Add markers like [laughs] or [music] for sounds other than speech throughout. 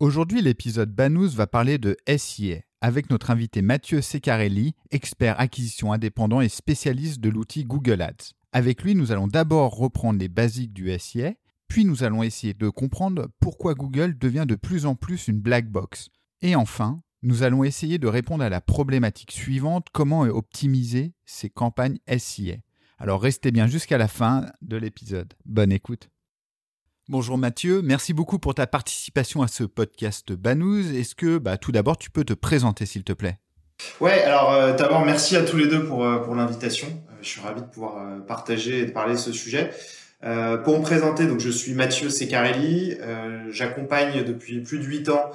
Aujourd'hui, l'épisode Banous va parler de SIA avec notre invité Mathieu Secarelli, expert acquisition indépendant et spécialiste de l'outil Google Ads. Avec lui, nous allons d'abord reprendre les basiques du SIA, puis nous allons essayer de comprendre pourquoi Google devient de plus en plus une black box. Et enfin, nous allons essayer de répondre à la problématique suivante, comment optimiser ces campagnes SIA. Alors restez bien jusqu'à la fin de l'épisode. Bonne écoute. Bonjour Mathieu, merci beaucoup pour ta participation à ce podcast Banous. Est-ce que bah, tout d'abord tu peux te présenter s'il te plaît? Ouais, alors euh, d'abord merci à tous les deux pour, euh, l'invitation. Euh, je suis ravi de pouvoir partager et de parler de ce sujet. pour me présenter, donc je suis Mathieu Secarelli. J'accompagne depuis plus de 8 ans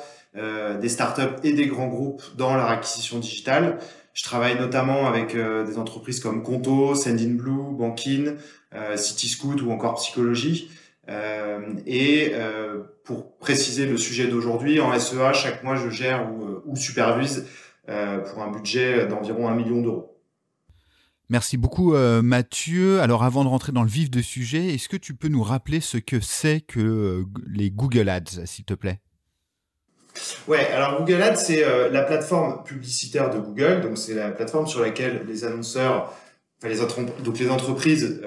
des startups et des grands groupes dans leur acquisition digitale. Je travaille notamment avec des entreprises comme Conto, Sendinblue, Bankin, Cityscoot ou encore Psychologie. Et pour préciser le sujet d'aujourd'hui, en SEA, chaque mois, je gère ou, ou supervise euh, pour un budget d'environ un million d'euros. Merci beaucoup euh, Mathieu. Alors avant de rentrer dans le vif du sujet, est-ce que tu peux nous rappeler ce que c'est que euh, les Google Ads, s'il te plaît? Ouais, alors Google Ads, c'est la plateforme publicitaire de Google. Donc c'est la plateforme sur laquelle les annonceurs, enfin les, donc les entreprises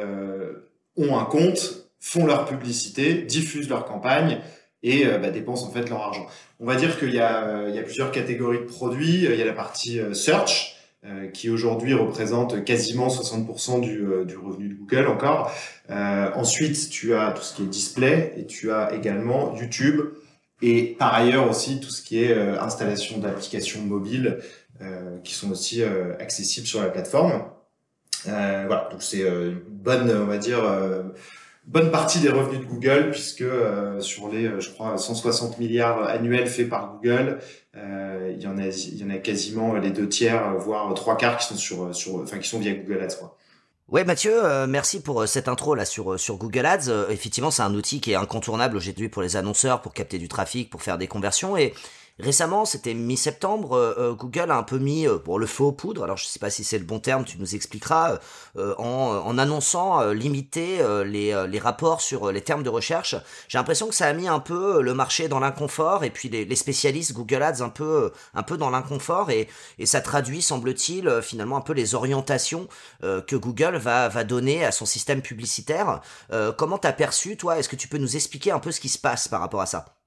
ont un compte, font leur publicité, diffusent leur campagne et bah, dépensent en fait leur argent. On va dire qu'il y, a, plusieurs catégories de produits. Il y a la partie euh, search, euh, qui aujourd'hui représente quasiment 60% du, euh, du, revenu de Google encore. Euh, ensuite, tu as tout ce qui est display et tu as également YouTube et par ailleurs aussi tout ce qui est installation d'applications mobiles qui sont aussi accessibles sur la plateforme. voilà, donc c'est une bonne, on va dire bonne partie des revenus de Google, puisque euh, sur les, euh, je crois, 160 milliards annuels faits par Google, euh, il y en a, il y en a quasiment les deux tiers, voire trois quarts qui sont sur, sur, enfin, qui sont via Google Ads, quoi. Ouais Mathieu, merci pour cette intro là sur sur Google Ads. effectivement, c'est un outil qui est incontournable aujourd'hui pour les annonceurs, pour capter du trafic, pour faire des conversions Récemment, c'était mi-septembre, euh, euh, Google a un peu mis euh, pour le feu aux poudres, alors je sais pas si c'est le bon terme, tu nous expliqueras, en, annonçant limiter les, les, rapports sur les termes de recherche. J'ai l'impression que ça a mis un peu le marché dans l'inconfort et puis les, spécialistes Google Ads un peu, un peu dans l'inconfort et, et ça traduit, semble-t-il, finalement un peu les orientations que Google va, va donner à son système publicitaire. comment t'as perçu, toi? Est-ce que tu peux nous expliquer un peu ce qui se passe par rapport à ça?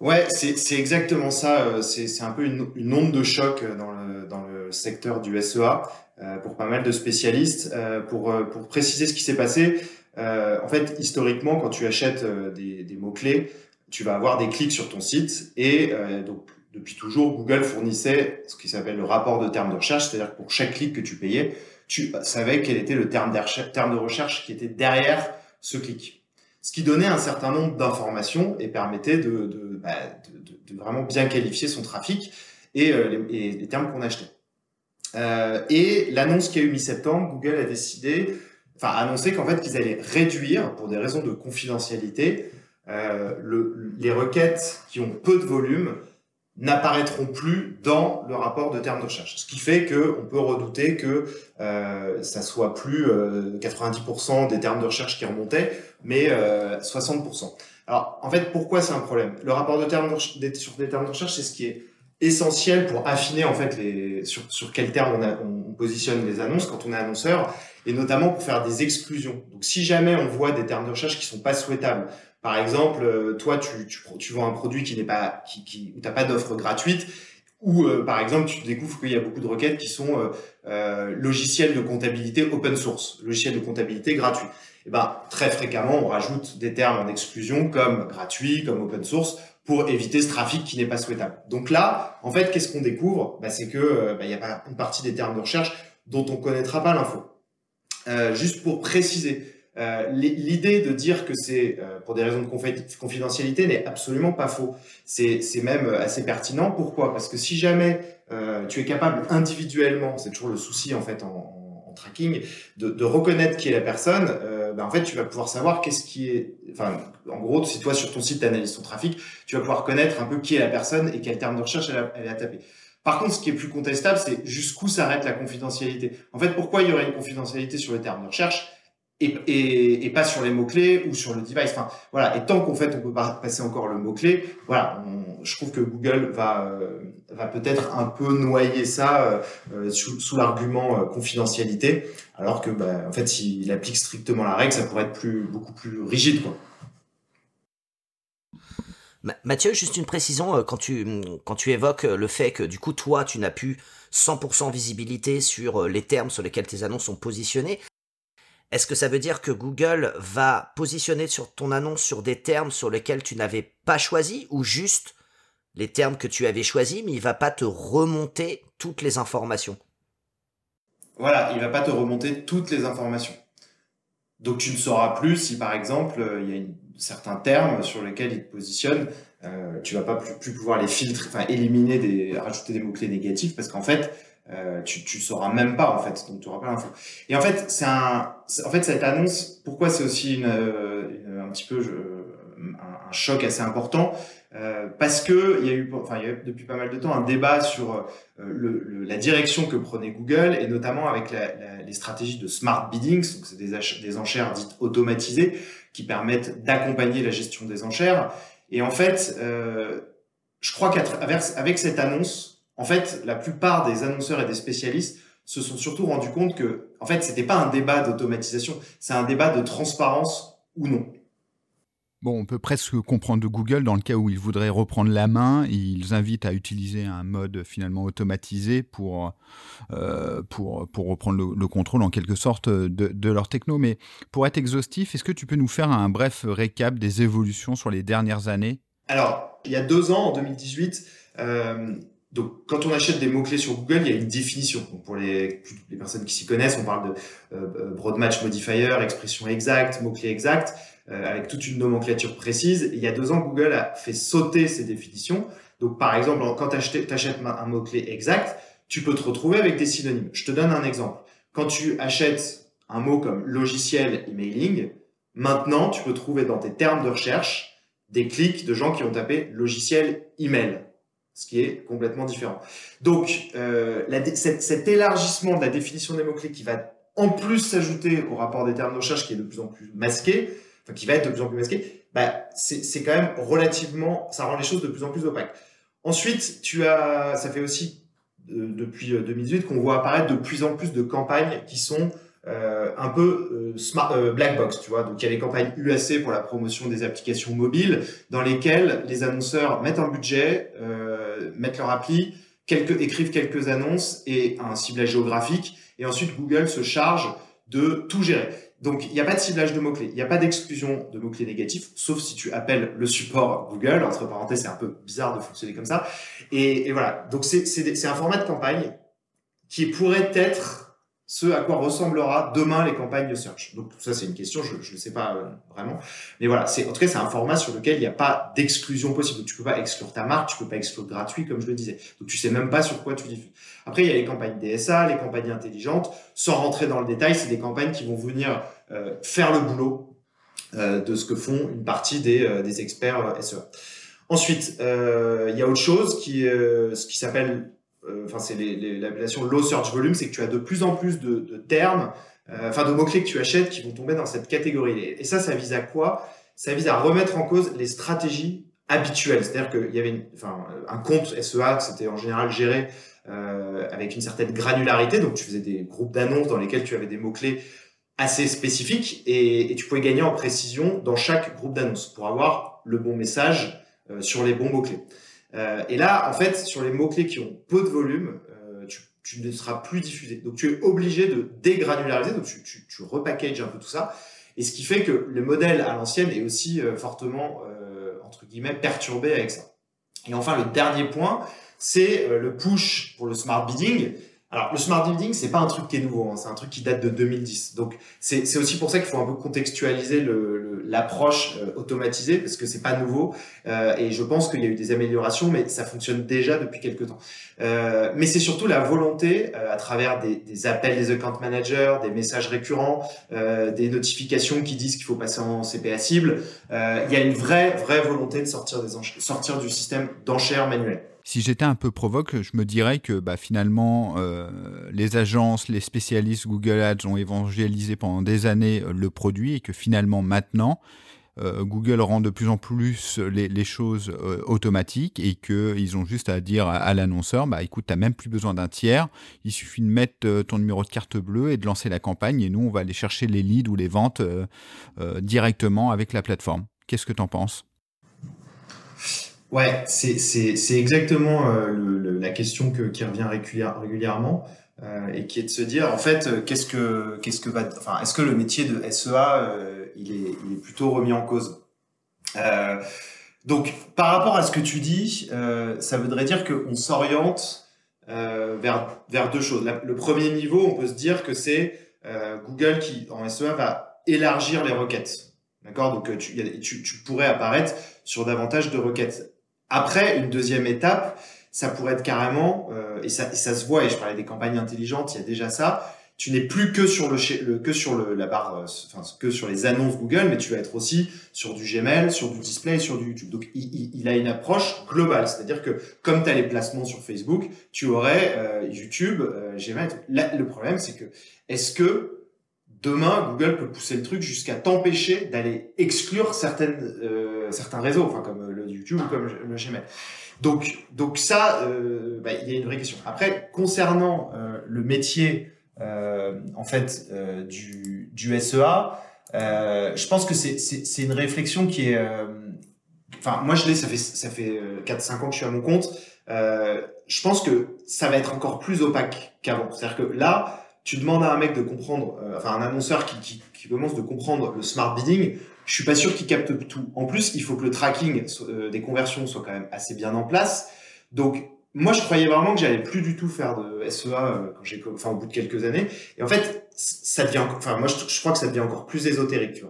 Ouais, c'est exactement ça. Euh, c'est un peu une, une, onde de choc dans le, dans le secteur du SEA euh, pour pas mal de spécialistes. Euh, pour, euh, pour préciser ce qui s'est passé, euh, en fait, historiquement, quand tu achètes des, des mots-clés, tu vas avoir des clics sur ton site et donc depuis toujours, Google fournissait ce qui s'appelle le rapport de termes de recherche, c'est-à-dire pour chaque clic que tu payais, tu savais quel était le terme terme de recherche qui était derrière ce clic ce qui donnait un certain nombre d'informations et permettait de, bah, vraiment bien qualifier son trafic et, euh, les, termes qu'on achetait. Euh, et l'annonce qui a eu mi-septembre, Google a décidé, enfin annoncé qu'en fait qu'ils allaient réduire, pour des raisons de confidentialité, euh, le, les requêtes qui ont peu de volume n'apparaîtront plus dans le rapport de termes de recherche. Ce qui fait qu'on peut redouter que euh, ça soit plus euh, 90% des termes de recherche qui remontaient, mais euh, 60%. Alors, en fait, pourquoi c'est un problème? Le rapport de termes de, sur des termes de recherche, c'est ce qui est essentiel pour affiner en fait sur, sur quel terme on, on, positionne les annonces quand on est annonceur, et notamment pour faire des exclusions. Donc, si jamais on voit des termes de recherche qui sont pas souhaitables, par exemple, euh, toi, tu, vends un produit qui n'est pas, qui, t'as pas d'offre gratuite, ou euh, par exemple, tu découvres qu'il y a beaucoup de requêtes qui sont euh, logiciels de comptabilité open source, logiciels de comptabilité gratuits. Et eh ben, très fréquemment, on rajoute des termes en exclusion comme gratuit, comme open source, pour éviter ce trafic qui n'est pas souhaitable. Donc là, en fait, qu'est-ce qu'on découvre? Bah, C'est que bah, il y a une partie des termes de recherche dont on connaîtra pas l'info. juste pour préciser, euh, l'idée de dire que c'est euh, pour des raisons de confidentialité n'est absolument pas faux. C'est même assez pertinent. Pourquoi? Parce que si jamais euh, tu es capable individuellement, c'est toujours le souci en fait en, tracking, de, reconnaître qui est la personne, ben, en fait tu vas pouvoir savoir qu'est-ce qui est. Enfin, en gros, si toi sur ton site analyses ton trafic, tu vas pouvoir connaître un peu qui est la personne et quel terme de recherche elle a, elle a tapé. Par contre, ce qui est plus contestable, c'est jusqu'où s'arrête la confidentialité. En fait, pourquoi il y aurait une confidentialité sur les termes de recherche? Et, pas sur les mots-clés ou sur le device. Enfin, voilà. Et tant qu'en fait, on peut pas passer encore le mot-clé, voilà, je trouve que Google va, euh, va peut-être un peu noyer ça euh, euh, sous, l'argument confidentialité, alors que, bah, en fait, s'il applique strictement la règle, ça pourrait être beaucoup plus rigide. Mathieu, juste une précision, tu, quand tu évoques le fait que du coup, toi, tu n'as plus 100% visibilité sur les termes sur lesquels tes annonces sont positionnées, est-ce que ça veut dire que Google va positionner sur ton annonce sur des termes sur lesquels tu n'avais pas choisi ou juste les termes que tu avais choisis, mais il va pas te remonter toutes les informations? Voilà, il va pas te remonter toutes les informations. Donc tu ne sauras plus si par exemple euh, il y a certains termes sur lesquels il te positionne, euh, tu vas pas plus, pouvoir les filtrer, enfin éliminer des, rajouter des mots clés négatifs parce qu'en fait euh, tu, tu sauras même pas en fait, donc tu auras pas l'info. Et en fait, c'est un, en fait cette annonce, pourquoi c'est aussi une, un petit peu un, choc assez important, euh, parce que il y a eu, enfin y a eu depuis pas mal de temps un débat sur euh, la direction que prenait Google et notamment avec les stratégies de smart bidding, donc c'est des, des enchères dites automatisées qui permettent d'accompagner la gestion des enchères. Et en fait, euh, je crois qu'avec avec cette annonce en fait, la plupart des annonceurs et des spécialistes se sont surtout rendus compte que, en fait, c'était pas un débat d'automatisation, c'est un débat de transparence ou non. Bon, on peut presque comprendre de Google dans le cas où ils voudraient reprendre la main. Ils invitent à utiliser un mode finalement automatisé pour, euh, pour, pour reprendre le, contrôle en quelque sorte de, de, leur techno. Mais pour être exhaustif, est-ce que tu peux nous faire un bref récap des évolutions sur les dernières années? Alors, il y a deux ans, en 2018, euh, donc, quand on achète des mots-clés sur Google, il y a une définition. Pour les, personnes qui s'y connaissent, on parle de euh, broad match modifier, expression exacte, mot-clé exact, euh, avec toute une nomenclature précise. il y a deux ans, Google a fait sauter ces définitions. Donc, par exemple, quand tu achètes un mot-clé exact, tu peux te retrouver avec des synonymes. Je te donne un exemple. Quand tu achètes un mot comme logiciel emailing, maintenant, tu peux trouver dans tes termes de recherche des clics de gens qui ont tapé logiciel email ce qui est complètement différent. Donc, euh, cet, élargissement de la définition des mots-clés qui va en plus s'ajouter au rapport des termes de recherche qui est de plus en plus masqué, enfin qui va être de plus en plus masqué, bah, c'est quand même relativement, ça rend les choses de plus en plus opaques. Ensuite, tu as, ça fait aussi euh, depuis 2018 euh, qu'on voit apparaître de plus en plus de campagnes qui sont un peu smart, black box, tu vois. Donc il y a les campagnes UAC pour la promotion des applications mobiles, dans lesquelles les annonceurs mettent un budget, mettent leur appli, quelques, écrivent quelques annonces et un ciblage géographique, et ensuite Google se charge de tout gérer. Donc il n'y a pas de ciblage de mots-clés, il n'y a pas d'exclusion de mots-clés négatifs, sauf si tu appelles le support Google. Entre parenthèses, c'est un peu bizarre de fonctionner comme ça. Et, et voilà, donc c'est un format de campagne qui pourrait être ce à quoi ressemblera demain les campagnes de search. Donc ça c'est une question, je ne sais pas euh, vraiment, mais voilà, c'est en tout cas c'est un format sur lequel il n'y a pas d'exclusion possible. Tu peux pas exclure ta marque, tu peux pas exclure gratuit comme je le disais. Donc tu sais même pas sur quoi tu diffuses. Après il y a les campagnes DSA, les campagnes intelligentes. Sans rentrer dans le détail, c'est des campagnes qui vont venir euh, faire le boulot euh, de ce que font une partie des, des experts SEA. Ensuite, il y a autre chose qui, ce qui s'appelle euh, enfin c'est l'appellation low search volume, c'est que tu as de plus en plus de, termes, euh, enfin de mots-clés que tu achètes qui vont tomber dans cette catégorie. Et ça, ça vise à quoi? Ça vise à remettre en cause les stratégies habituelles. C'est-à-dire qu'il y avait une, enfin, un compte SEA, c'était en général géré euh, avec une certaine granularité, donc tu faisais des groupes d'annonces dans lesquels tu avais des mots-clés assez spécifiques et, tu pouvais gagner en précision dans chaque groupe d'annonces pour avoir le bon message euh, sur les bons mots-clés. Euh, et là, en fait, sur les mots-clés qui ont peu de volume, euh, tu, ne seras plus diffusé. Donc, tu es obligé de dégranulariser, donc tu repackages un peu tout ça. Et ce qui fait que le modèle à l'ancienne est aussi euh, fortement, entre guillemets, perturbé avec ça. Et enfin, le dernier point, c'est le push pour le smart bidding. Alors, le smart building, c'est pas un truc qui est nouveau, hein, c'est un truc qui date de 2010. Donc, c'est aussi pour ça qu'il faut un peu contextualiser l'approche le, euh, automatisée, parce que c'est pas nouveau. Euh, et je pense qu'il y a eu des améliorations, mais ça fonctionne déjà depuis quelques temps. Euh, mais c'est surtout la volonté, euh, à travers des, des, appels des account managers, des messages récurrents, euh, des notifications qui disent qu'il faut passer en CPA cible. il y a une vraie, vraie volonté de sortir, des sortir du système d'enchères manuelles si j'étais un peu provoque, je me dirais que bah, finalement, euh, les agences, les spécialistes Google Ads ont évangélisé pendant des années euh, le produit et que finalement maintenant, euh, Google rend de plus en plus les, choses automatiques et qu'ils ont juste à dire à, l'annonceur, bah écoute, tu même plus besoin d'un tiers, il suffit de mettre ton numéro de carte bleue et de lancer la campagne et nous, on va aller chercher les leads ou les ventes directement avec la plateforme. Qu'est-ce que tu en penses? Ouais, c'est exactement euh, le, la question que, qui revient régulièrement euh, et qui est de se dire en fait euh, qu'est-ce que qu'est-ce que va enfin est-ce que le métier de SEA euh, il, est, il est plutôt remis en cause? Euh, donc par rapport à ce que tu dis ça voudrait dire qu'on s'oriente vers vers deux choses. Le premier niveau on peut se dire que c'est Google qui en SEA va élargir les requêtes. D'accord? Donc tu, tu, tu pourrais apparaître sur davantage de requêtes après, une deuxième étape, ça pourrait être carrément, euh, et, ça, ça se voit, et je parlais des campagnes intelligentes, il y a déjà ça, tu n'es plus que sur le, que sur le, la barre, euh, enfin que sur les annonces Google, mais tu vas être aussi sur du Gmail, sur du display, sur du YouTube. Donc il, il, a une approche globale, c'est-à-dire que comme tu as les placements sur Facebook, tu aurais euh, YouTube, euh, Gmail. le problème c'est que est-ce que demain, Google peut pousser le truc jusqu'à t'empêcher d'aller exclure certaines, euh, certains réseaux, enfin comme euh, le YouTube ou comme le Gmail. Donc, donc ça, euh, bah, il y a une vraie question. Après, concernant euh, le métier, euh, en fait, euh, du, du SEA, je pense que c'est une réflexion qui est, enfin, moi je l'ai, ça fait ça fait 4-5 ans que je suis à mon compte. je pense que ça va être encore plus opaque qu'avant. C'est-à-dire que là, tu demandes à un mec de comprendre, euh, enfin un annonceur qui, commence de comprendre le smart bidding, je suis pas sûr qu'il capte tout. En plus, il faut que le tracking euh, des conversions soit quand même assez bien en place. Donc moi, je croyais vraiment que j'allais plus du tout faire de SEA euh, quand j'ai, enfin au bout de quelques années. Et en fait, ça devient, enfin moi, je, crois que ça devient encore plus ésotérique.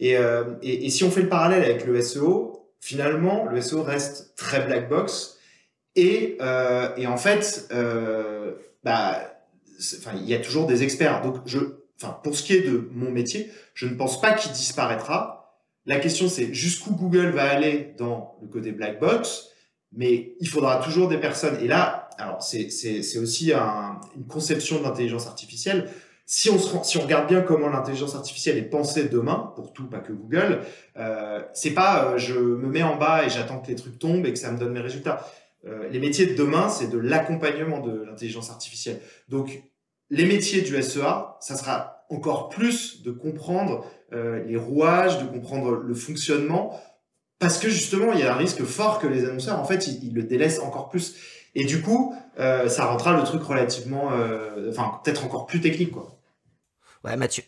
Et, et, et si on fait le parallèle avec le SEO, finalement, le SEO reste très black box. Et, et en fait, bah enfin, il y a toujours des experts. Donc, je, enfin, pour ce qui est de mon métier, je ne pense pas qu'il disparaîtra. La question, c'est jusqu'où Google va aller dans le côté black box, mais il faudra toujours des personnes. Et là, alors, c'est, aussi un, une conception de l'intelligence artificielle. Si on, se, si on regarde bien comment l'intelligence artificielle est pensée demain, pour tout, pas que Google, euh, c'est pas euh, je me mets en bas et j'attends que les trucs tombent et que ça me donne mes résultats. Euh, les métiers de demain, c'est de l'accompagnement de l'intelligence artificielle. Donc, les métiers du SEA, ça sera encore plus de comprendre euh, les rouages, de comprendre le fonctionnement, parce que justement, il y a un risque fort que les annonceurs, en fait, ils, le délaissent encore plus. Et du coup, euh, ça rendra le truc relativement, enfin, peut-être encore plus technique, quoi. Ouais, Mathieu,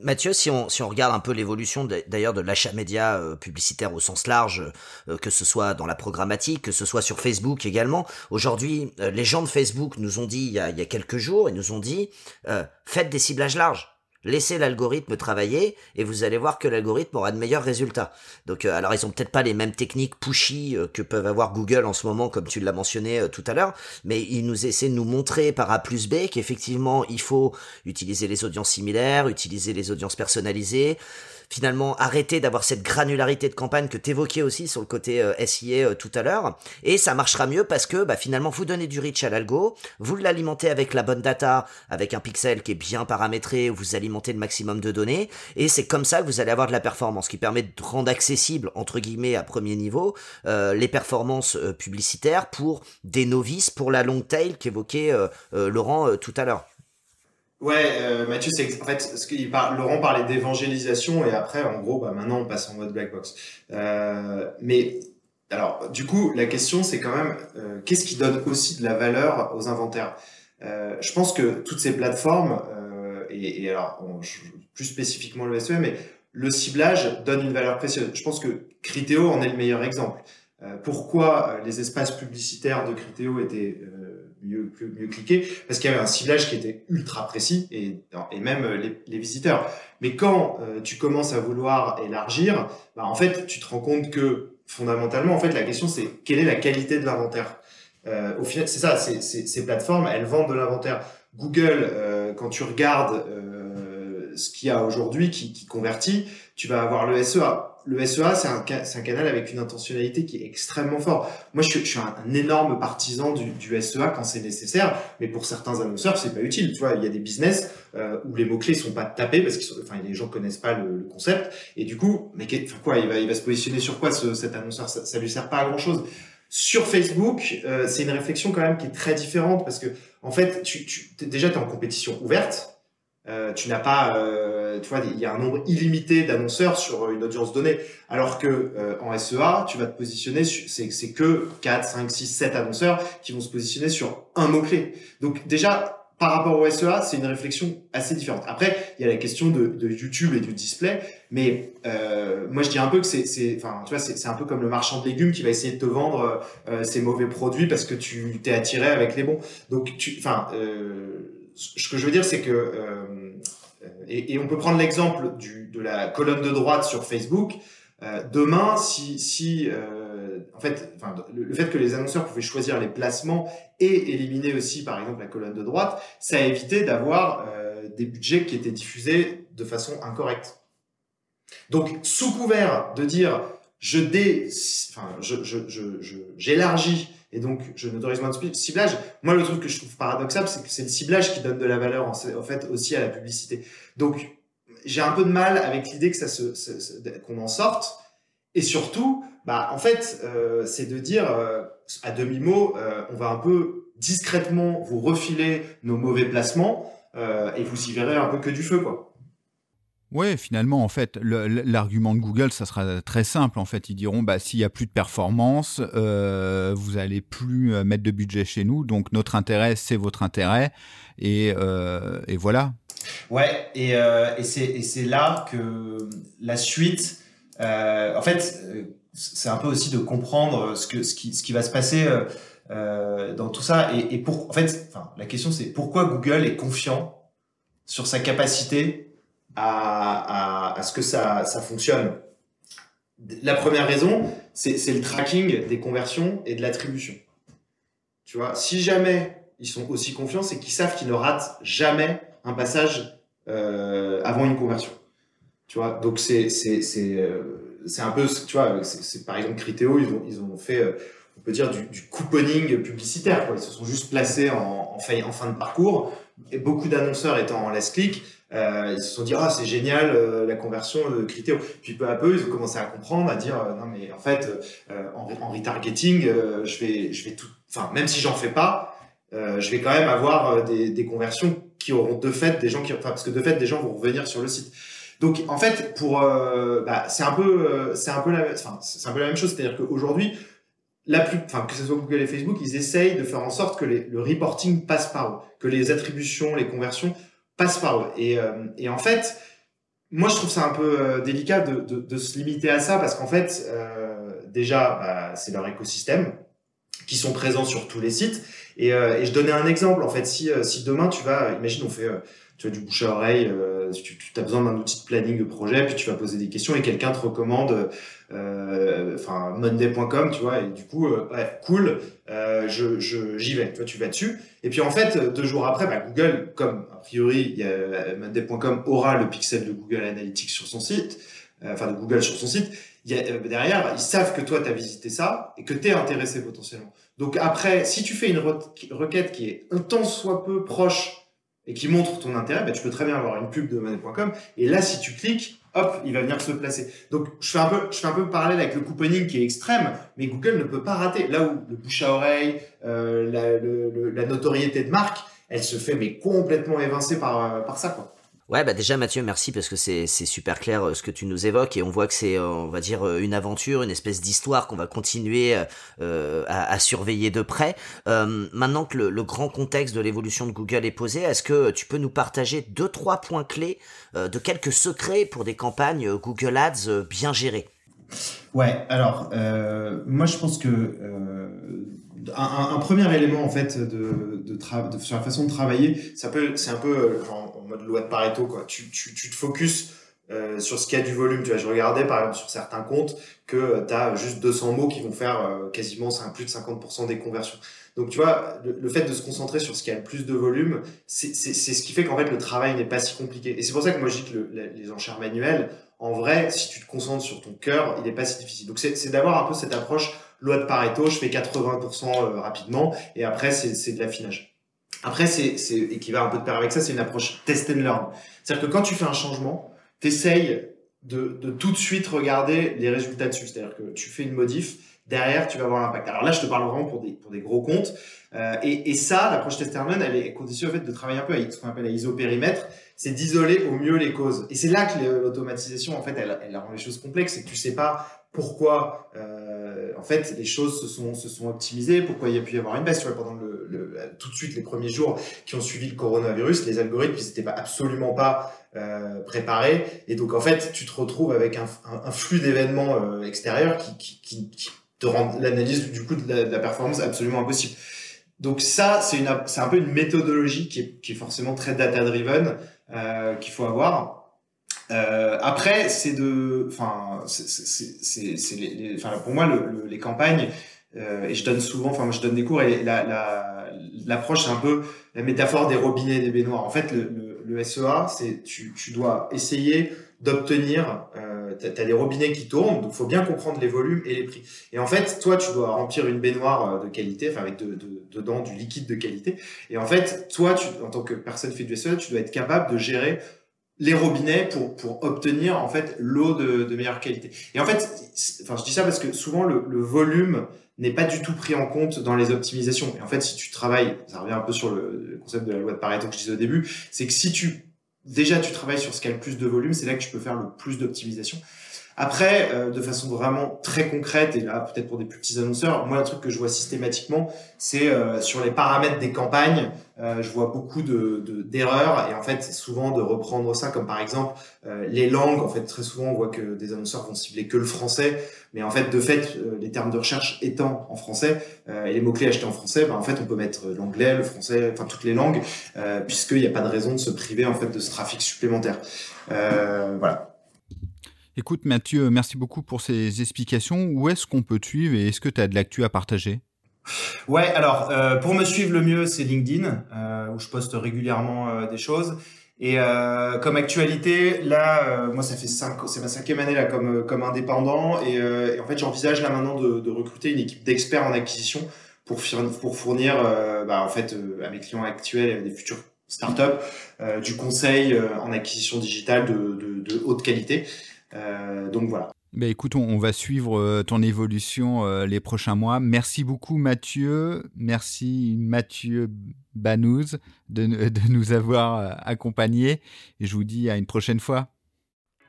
Mathieu, si on, si on regarde un peu l'évolution d'ailleurs de, l'achat média euh, publicitaire au sens large, euh, que ce soit dans la programmatique, que ce soit sur Facebook également, aujourd'hui, euh, les gens de Facebook nous ont dit il y a, il y a quelques jours, ils nous ont dit faites des ciblages larges. Laissez l'algorithme travailler et vous allez voir que l'algorithme aura de meilleurs résultats. Donc, euh, alors ils ont peut-être pas les mêmes techniques pushy euh, que peuvent avoir Google en ce moment, comme tu l'as mentionné euh, tout à l'heure, mais ils nous essaient de nous montrer par A plus B qu'effectivement il faut utiliser les audiences similaires, utiliser les audiences personnalisées, finalement arrêter d'avoir cette granularité de campagne que t'évoquais aussi sur le côté euh, SIA euh, tout à l'heure. Et ça marchera mieux parce que bah, finalement vous donnez du reach à l'algo, vous l'alimentez avec la bonne data, avec un pixel qui est bien paramétré, vous alimentez le maximum de données, et c'est comme ça que vous allez avoir de la performance qui permet de rendre accessible entre guillemets à premier niveau euh, les performances publicitaires pour des novices, pour la long tail qu'évoquait Laurent tout à l'heure. Ouais, euh, Mathieu, c'est en fait ce qu'il parle. Laurent parlait d'évangélisation et après, en gros, bah, maintenant on passe en mode black box. Euh, mais alors, du coup, la question c'est quand même euh, qu'est-ce qui donne aussi de la valeur aux inventaires? Je pense que toutes ces plateformes et, et, alors plus spécifiquement le SEM, mais le ciblage donne une valeur précieuse. Je pense que Criteo en est le meilleur exemple. pourquoi les espaces publicitaires de Criteo étaient mieux, cliquer, parce qu'il y avait un ciblage qui était ultra précis et, et même les, les visiteurs. Mais quand tu commences à vouloir élargir, bah, en fait, tu te rends compte que fondamentalement, en fait, la question c'est quelle est la qualité de l'inventaire? au final, c'est ça, ces plateformes, elles vendent de l'inventaire. Google, quand tu regardes ce qu'il y a aujourd'hui qui, qui, convertit, tu vas avoir le SEA. Le SEA, c'est un, un, canal avec une intentionnalité qui est extrêmement fort. Moi, je, je suis un, énorme partisan du, du SEA quand c'est nécessaire, mais pour certains annonceurs, c'est pas utile. Tu vois, il y a des business euh, où les mots clés sont pas tapés parce que, enfin, les gens connaissent pas le, le, concept, et du coup, mais quoi, il va, il va se positionner sur quoi ce, cet annonceur? Ça, ça lui sert pas à grand chose. Sur Facebook, euh, c'est une réflexion quand même qui est très différente parce que en fait, tu, tu déjà tu es en compétition ouverte euh, tu n'as pas, euh, tu vois, il y a un nombre illimité d'annonceurs sur une audience donnée. Alors que euh, en SEA, tu vas te positionner, c'est, que 4, 5, 6, 7 annonceurs qui vont se positionner sur un mot-clé. Donc déjà, par rapport au SEA, c'est une réflexion assez différente. Après, il y a la question de, de YouTube et du display, mais euh, moi je dis un peu que c'est, enfin, tu vois, c'est, un peu comme le marchand de légumes qui va essayer de te vendre euh, ses mauvais produits parce que tu t'es attiré avec les bons. Donc, enfin, euh, ce que je veux dire, c'est que, euh, et, on peut prendre l'exemple de la colonne de droite sur Facebook. Euh, demain, si, euh, en fait, le, fait que les annonceurs pouvaient choisir les placements et éliminer aussi, par exemple, la colonne de droite, ça a évité d'avoir euh, des budgets qui étaient diffusés de façon incorrecte. Donc, sous couvert de dire je dé, enfin, je, j'élargis et donc je n'autorise moins de ciblage. Moi, le truc que je trouve paradoxal, c'est que c'est le ciblage qui donne de la valeur en, fait aussi à la publicité. Donc j'ai un peu de mal avec l'idée que ça se, qu'on en sorte. Et surtout, bah en fait, euh, c'est de dire euh, à demi mot, euh, on va un peu discrètement vous refiler nos mauvais placements et vous y verrez un peu que du feu, quoi. Oui, finalement, en fait, l'argument de Google, ça sera très simple. En fait, ils diront, bah, s'il y a plus de performance, euh, vous allez plus euh, mettre de budget chez nous. Donc, notre intérêt, c'est votre intérêt, et, euh, voilà. Ouais, et, c'est là que la suite, en fait, c'est un peu aussi de comprendre ce que ce qui va se passer dans tout ça. Et, et pour, en fait, la question c'est pourquoi Google est confiant sur sa capacité à, ce que ça, ça fonctionne. La première raison, c'est le tracking des conversions et de l'attribution. Tu vois, si jamais ils sont aussi confiants, c'est qu'ils savent qu'ils ne ratent jamais un passage euh, avant une conversion. Tu vois, donc c'est c'est c'est euh, un peu, tu vois, c'est par exemple Criteo, ils ont ils ont fait, euh, on peut dire du, couponing publicitaire. Ils se sont juste placés en, en, fin, en fin de parcours. Et beaucoup d'annonceurs étant en last click, euh, ils se sont dit ah c'est génial euh, la conversion de Criteo. Puis peu à peu ils ont commencé à comprendre, à dire euh, non mais en fait en, retargeting je vais je vais tout, enfin même si j'en fais pas, je vais quand même avoir des, des, conversions qui auront de fait des gens qui, enfin parce que de fait des gens vont revenir sur le site. Donc en fait pour bah, c'est un peu c'est un peu la enfin un peu la même chose, c'est-à-dire qu'aujourd'hui la plus, enfin, que ce soit Google et Facebook, ils essayent de faire en sorte que le reporting passe par eux, que les attributions, les conversions passe par eux. Et, euh, et en fait, moi, je trouve ça un peu euh, délicat de, de, de, se limiter à ça parce qu'en fait, euh, déjà, bah, c'est leur écosystème qui sont présents sur tous les sites. Et, et je donnais un exemple. En fait, si, si demain tu vas, imagine, on fait tu as du bouche à oreille, tu, tu as besoin d'un outil de planning de projet, puis tu vas poser des questions et quelqu'un te recommande euh, enfin monday.com, tu vois, et du coup, euh, ouais, cool, euh, je, j'y vais, tu vois, tu vas dessus. Et puis en fait, deux jours après, bah, Google, comme a priori, monday.com aura le pixel de Google Analytics sur son site, enfin de Google sur son site, y a, derrière, ils savent que toi, tu as visité ça et que tu es intéressé potentiellement. Donc après, si tu fais une requête qui est un tant soit peu proche et qui montre ton intérêt, bah, tu peux très bien avoir une pub de money.com. Et là, si tu cliques, hop, il va venir se placer. Donc, je fais un peu, je fais un peu parallèle avec le couponing qui est extrême, mais Google ne peut pas rater. Là où le bouche à oreille, euh, la, le, la, notoriété de marque, elle se fait mais complètement évincée par, euh, par ça, quoi. Ouais, bah déjà Mathieu, merci parce que c'est super clair euh, ce que tu nous évoques et on voit que c'est euh, on va dire une aventure, une espèce d'histoire qu'on va continuer euh, à, surveiller de près. Euh, maintenant que le, le, grand contexte de l'évolution de Google est posé, est-ce que tu peux nous partager deux trois points clés de quelques secrets pour des campagnes Google Ads bien gérées? Ouais, alors moi je pense que un, premier élément en fait de, de, de, sur la façon de travailler, ça peut, c'est un peu genre, en mode loi de Pareto quoi. Tu, tu, tu te focuses euh, sur ce qui a du volume. Tu vois, je regardais par exemple sur certains comptes que euh, tu as juste 200 mots qui vont faire euh, quasiment plus de 50% des conversions. Donc tu vois, le, fait de se concentrer sur ce qui a le plus de volume, c'est ce qui fait qu'en fait le travail n'est pas si compliqué. Et c'est pour ça que moi je le, les enchères manuelles, en vrai, si tu te concentres sur ton cœur, il n'est pas si difficile. Donc c'est d'avoir un peu cette approche loi de Pareto, je fais 80% rapidement et après c'est de l'affinage. Après, c'est, et qui va un peu de pair avec ça, c'est une approche test and learn. C'est-à-dire que quand tu fais un changement, t'essayes de, de tout de suite regarder les résultats dessus. C'est-à-dire que tu fais une modif, derrière, tu vas voir l'impact. Alors là, je te parle vraiment pour des, pour des gros comptes. Euh, et, et, ça, l'approche Testerman, elle est conditionnée au fait de travailler un peu avec ce qu'on appelle la isopérimètre, c'est d'isoler au mieux les causes. Et c'est là que l'automatisation, en fait, elle, elle rend les choses complexes, c'est que tu sais pas pourquoi, euh, en fait, les choses se sont, optimisées, pourquoi il y a pu y avoir une baisse. Pendant le, tout de suite les premiers jours qui ont suivi le coronavirus, les algorithmes, n'étaient pas absolument pas euh, préparés. Et donc, en fait, tu te retrouves avec un, flux d'événements euh, extérieurs qui, te rend l'analyse du coup de la, performance absolument impossible. Donc ça, c'est un peu une méthodologie qui est, forcément très data-driven euh, qu'il faut avoir. Euh, après, c'est de, enfin, c'est, les, enfin, pour moi, le, les campagnes, euh, et je donne souvent, enfin, moi, je donne des cours et la, la, l'approche, c'est un peu la métaphore des robinets et des baignoires. En fait, le, le, le SEA, c'est, tu, tu dois essayer d'obtenir, euh, tu as des robinets qui tournent, donc faut bien comprendre les volumes et les prix. Et en fait, toi, tu dois remplir une baignoire euh, de qualité, enfin avec de, de, dedans du liquide de qualité. Et en fait, toi, tu, en tant que personne qui fait du SEA, tu dois être capable de gérer les robinets pour, pour obtenir en fait l'eau de, de meilleure qualité. Et en fait, enfin je dis ça parce que souvent le, le volume n'est pas du tout pris en compte dans les optimisations. Et en fait, si tu travailles, ça revient un peu sur le concept de la loi de Pareto que je disais au début, c'est que si tu déjà tu travailles sur ce qui a le plus de volume, c'est là que tu peux faire le plus d'optimisation. Après, euh, de façon vraiment très concrète, et là peut-être pour des plus petits annonceurs, moi un truc que je vois systématiquement, c'est euh, sur les paramètres des campagnes, euh, je vois beaucoup de d'erreurs et en fait c'est souvent de reprendre ça comme par exemple les langues. En fait très souvent on voit que des annonceurs vont cibler que le français, mais en fait de fait les termes de recherche étant en français et les mots clés achetés en français, bah, en fait on peut mettre l'anglais, le français, enfin toutes les langues, puisqu'il n'y a pas de raison de se priver en fait de ce trafic supplémentaire. voilà. Écoute Mathieu, merci beaucoup pour ces explications. Où est-ce qu'on peut te suivre et est-ce que tu as de l'actu à partager? Ouais, alors euh, pour me suivre le mieux, c'est LinkedIn, euh, où je poste régulièrement euh, des choses. Et comme actualité, là, moi, ça fait cinq, c'est ma cinquième année là comme comme indépendant, et, en fait, j'envisage là maintenant de, recruter une équipe d'experts en acquisition pour pour fournir, bah, en fait, à mes clients actuels et à des futurs startups du conseil en acquisition digitale de, de haute qualité. Euh, donc voilà. Ben écoute, on, va suivre euh, ton évolution euh, les prochains mois. Merci beaucoup Mathieu. Merci Mathieu Banouz de, [laughs] de nous avoir accompagnés. Et je vous dis à une prochaine fois.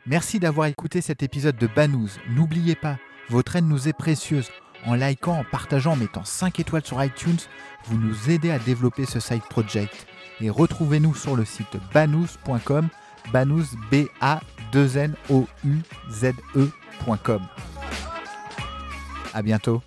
Merci d'avoir écouté cet épisode de Banouz. N'oubliez pas, votre aide nous est précieuse. En likant, en partageant, en mettant 5 étoiles sur iTunes, vous nous aidez à développer ce side project. Et retrouvez-nous sur le site banouz.com Banouz, B-A-2-N-O-U-Z-E.com. À bientôt.